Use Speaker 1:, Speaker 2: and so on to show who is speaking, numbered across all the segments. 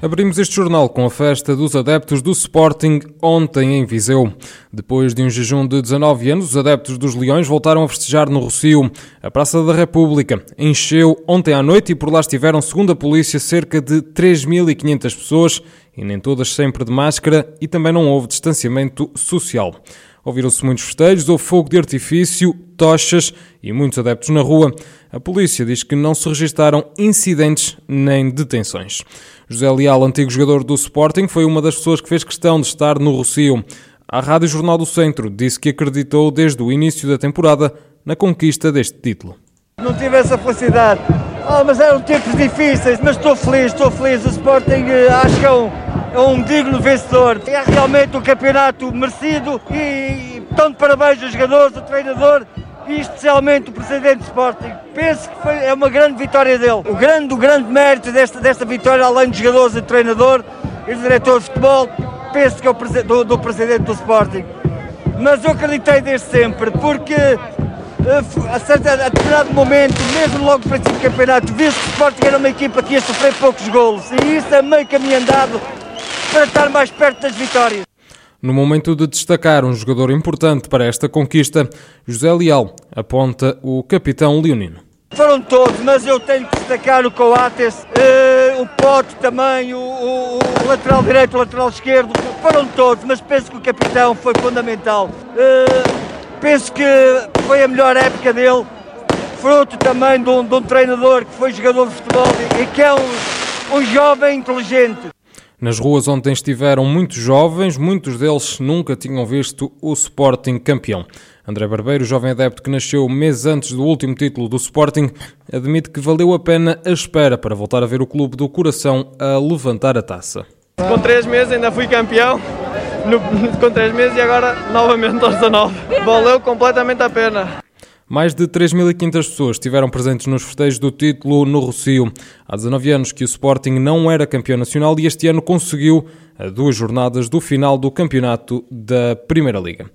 Speaker 1: Abrimos este jornal com a festa dos adeptos do Sporting ontem em Viseu. Depois de um jejum de 19 anos, os adeptos dos Leões voltaram a festejar no Rocio. A Praça da República encheu ontem à noite e por lá estiveram, segundo a polícia, cerca de 3.500 pessoas e nem todas sempre de máscara e também não houve distanciamento social. Ouviram-se muitos festejos, houve fogo de artifício, tochas e muitos adeptos na rua. A polícia diz que não se registaram incidentes nem detenções. José Leal, antigo jogador do Sporting, foi uma das pessoas que fez questão de estar no Rocio. A Rádio Jornal do Centro disse que acreditou desde o início da temporada na conquista deste título.
Speaker 2: Não tive essa felicidade. Oh, mas eram tempos difíceis, mas estou feliz, estou feliz. O Sporting eh, acho que é um, é um digno vencedor. É realmente um campeonato merecido e, tanto parabéns aos jogadores, ao treinador e especialmente o presidente do Sporting. Penso que foi, é uma grande vitória dele. O grande, o grande mérito desta, desta vitória, além dos jogadores e do treinador e do diretor de futebol, penso que é o do, do presidente do Sporting. Mas eu acreditei desde sempre, porque eh, a, certa, a determinado momento, mesmo logo no princípio do campeonato, viu-se que o Sporting era uma equipa que ia sofrer poucos golos e isso é meio caminho andado para estar mais perto das vitórias.
Speaker 1: No momento de destacar um jogador importante para esta conquista, José Leal aponta o capitão leonino.
Speaker 2: Foram todos, mas eu tenho que destacar o Coates, uh, o Pote também, o, o, o, lateral direito, o lateral esquerdo, foram todos, mas penso que o capitão foi fundamental. Uh, penso que foi a melhor época dele, fruto também de um, de um treinador que foi jogador de futebol e que é um, um jovem inteligente.
Speaker 1: Nas ruas ontem estiveram muitos jovens, muitos deles nunca tinham visto o Sporting campeão. André Barbeiro, jovem adepto que nasceu meses antes do último título do Sporting, admite que valeu a pena a espera para voltar a ver o clube do coração a levantar a taça.
Speaker 3: Com três meses ainda fui campeão, no, com três meses e agora novamente aos 19. Valeu completamente a pena.
Speaker 1: Mais de 3.500 pessoas estiveram presentes nos festejos do título no Rocio. Há 19 anos que o Sporting não era campeão nacional e este ano conseguiu a duas jornadas do final do campeonato da Primeira Liga.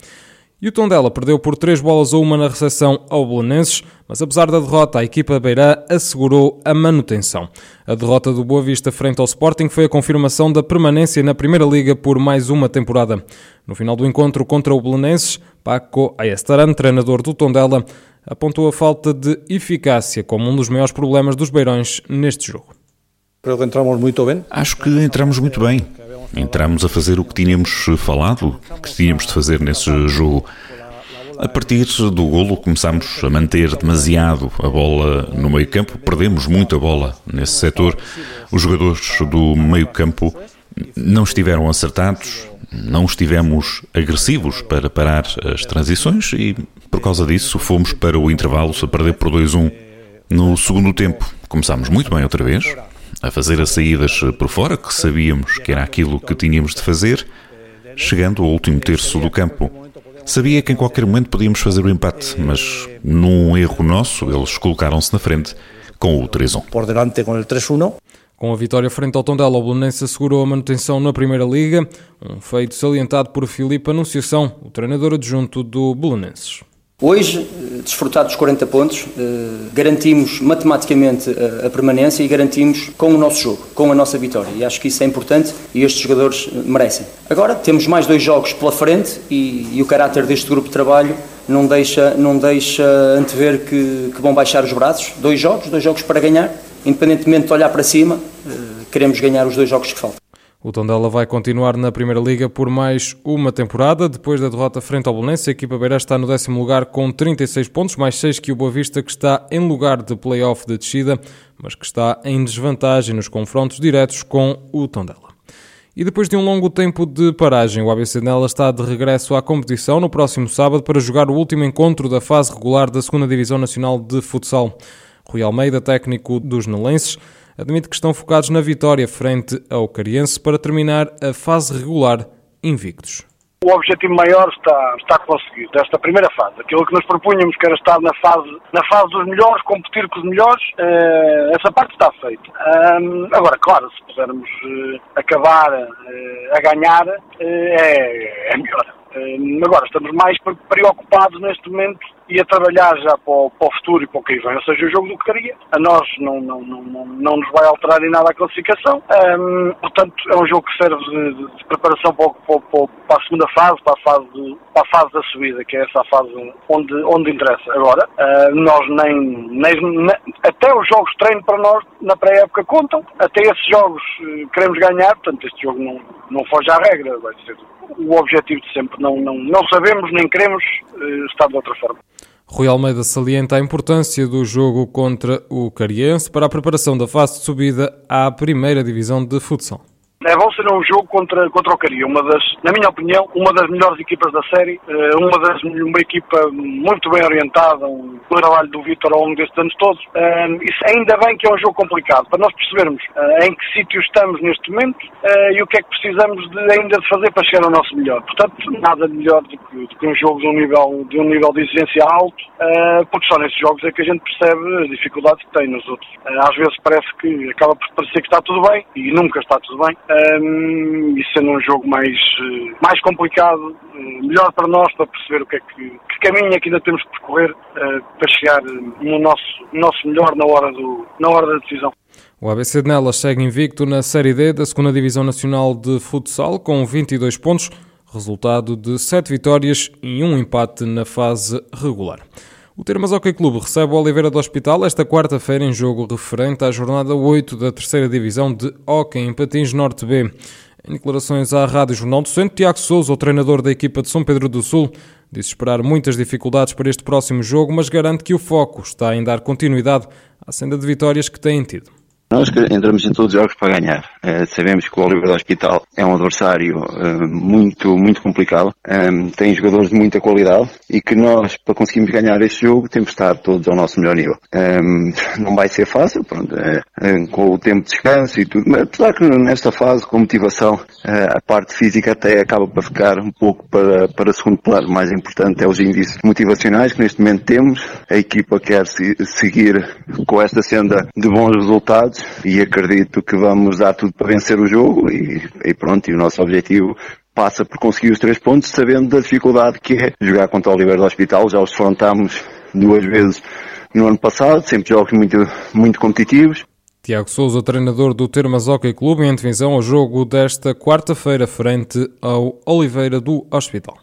Speaker 1: E o Tondela perdeu por 3 bolas a uma na recepção ao Belenenses, mas apesar da derrota, a equipa beirã assegurou a manutenção. A derrota do Boa Vista frente ao Sporting foi a confirmação da permanência na Primeira Liga por mais uma temporada. No final do encontro contra o Belenenses, Paco Ayestaran, treinador do Tondela, apontou a falta de eficácia como um dos maiores problemas dos beirões neste jogo.
Speaker 4: Acho que entramos muito bem. Entramos a fazer o que tínhamos falado que tínhamos de fazer nesse jogo. A partir do golo começámos a manter demasiado a bola no meio campo, perdemos muito a bola nesse setor. Os jogadores do meio campo não estiveram acertados, não estivemos agressivos para parar as transições e por causa disso fomos para o intervalo a perder por 2-1. No segundo tempo começámos muito bem outra vez, a fazer as saídas por fora, que sabíamos que era aquilo que tínhamos de fazer, chegando ao último terço do campo. Sabia que em qualquer momento podíamos fazer o empate, mas num erro nosso, eles colocaram-se na frente com o 3-1.
Speaker 2: Por delante com o 3-1.
Speaker 1: Com a vitória frente ao Tondela, o Belenense assegurou a manutenção na Primeira Liga, um feito salientado por Filipe Anunciação, o treinador adjunto do Belenenses.
Speaker 5: Hoje, eh, desfrutados dos 40 pontos, eh, garantimos matematicamente a permanência e garantimos com o nosso jogo, com a nossa vitória. E acho que isso é importante e estes jogadores eh, merecem. Agora, temos mais dois jogos pela frente e, e o caráter deste grupo de trabalho não deixa, não deixa antever que, que vão baixar os braços. Dois jogos, dois jogos para ganhar. Independentemente de olhar para cima, queremos ganhar os dois jogos que faltam.
Speaker 1: O Tondela vai continuar na Primeira Liga por mais uma temporada. Depois da derrota frente ao Belenense, a equipa beira está no décimo lugar com 36 pontos, mais 6 que o Boa Vista, que está em lugar de play-off de descida, mas que está em desvantagem nos confrontos diretos com o Tondela. E depois de um longo tempo de paragem, o ABC Nela está de regresso à competição no próximo sábado para jogar o último encontro da fase regular da 2 Divisão Nacional de Futsal. Rui Almeida, técnico dos Nelenses, admite que estão focados na vitória frente ao Cariense para terminar a fase regular invictos.
Speaker 6: O objetivo maior está, está conseguido, desta primeira fase. Aquilo que nos propunhamos, que era estar na fase, na fase dos melhores, competir com os melhores, eh, essa parte está feita. Um, agora, claro, se pudermos eh, acabar eh, a ganhar, é, é melhor. Agora, estamos mais preocupados neste momento e a trabalhar já para o, para o, futuro e para o que vem. Ou seja, o jogo do que queria, a nós não, não, não, não, não nos vai alterar em nada a classificação. Um, portanto, é um jogo que serve de, de, de preparação para, para, para, a segunda fase, para a fase, de, para a fase da subida, que é essa fase onde, onde interessa. Agora, uh, nós nem, nem, nem, Até os jogos de treino para nós, na pré-época, contam. Até esses jogos uh, queremos ganhar, portanto, este jogo não, não foge à regra. Vai ser o objetivo de sempre. Não, não, não sabemos nem queremos uh, estar de outra forma.
Speaker 1: Rui Almeida salienta a importância do jogo contra o Cariense para a preparação da fase de subida à primeira divisão de futsal.
Speaker 6: É bom ser um jogo contra, contra o Caria, uma das, na minha opinião, uma das melhores equipas da série, eh, uma, das, uma equipa muito bem orientada, um trabalho do Vitor ao longo destes anos todos. Eh, isso ainda bem que é um jogo complicado, para nós percebermos eh, em que sítio estamos neste momento e o que é que precisamos de, ainda de fazer para chegar ao nosso melhor. Portanto, nada melhor do que, do que um jogo de um, nível, de um nível de exigência alto, porque só nesses jogos é que a gente percebe as dificuldades que tem nos outros. Às vezes parece que acaba por parecer que está tudo bem e nunca está tudo bem um, e sendo um jogo mais, eh, mais complicado, eh, melhor para nós para perceber o que é que, que caminho é que ainda temos que percorrer uh, para chegar no nosso, nosso melhor na hora, do, na hora da decisão.
Speaker 1: O ABC de Nelas segue invicto na Série D da 2 Divisão Nacional de Futsal com 22 pontos, resultado de 7 vitórias e um empate na fase regular. O Termas Hockey Clube recebe o Oliveira do Hospital esta quarta-feira em jogo referente à jornada 8 da terceira divisão de Hockey em Patins Norte B. Em declarações à Rádio Jornal do Centro, Tiago Souza, o treinador da equipa de São Pedro do Sul, disse esperar muitas dificuldades para este próximo jogo, mas garante que o foco está em dar continuidade à senda de vitórias que têm tido.
Speaker 7: Nós entramos em todos os jogos para ganhar. Uh, sabemos que o Oliver do Hospital é um adversário uh, muito, muito complicado. Um, ehm, tem jogadores de muita qualidade e que nós, para conseguirmos ganhar este jogo, temos de estar todos ao nosso melhor nível. Um, não vai ser fácil, pronto, uh, com o tempo de descanso e tudo, mas apesar que nesta fase, com motivação, a parte física até acaba para ficar um pouco para, para segundo plano. O mais importante é os índices motivacionais que neste momento temos. A equipa quer se, seguir com esta senda de bons resultados e acredito que vamos dar tudo para vencer o jogo e, e pronto, e o nosso objetivo passa por conseguir os três pontos, sabendo da dificuldade que é jogar contra o Oliveira do Hospital. Já os defrontámos duas vezes no ano passado, sempre jogos muito, muito competitivos.
Speaker 1: Tiago Souza, treinador do Termas Hockey Clube, em divisão ao jogo desta quarta-feira frente ao Oliveira do Hospital.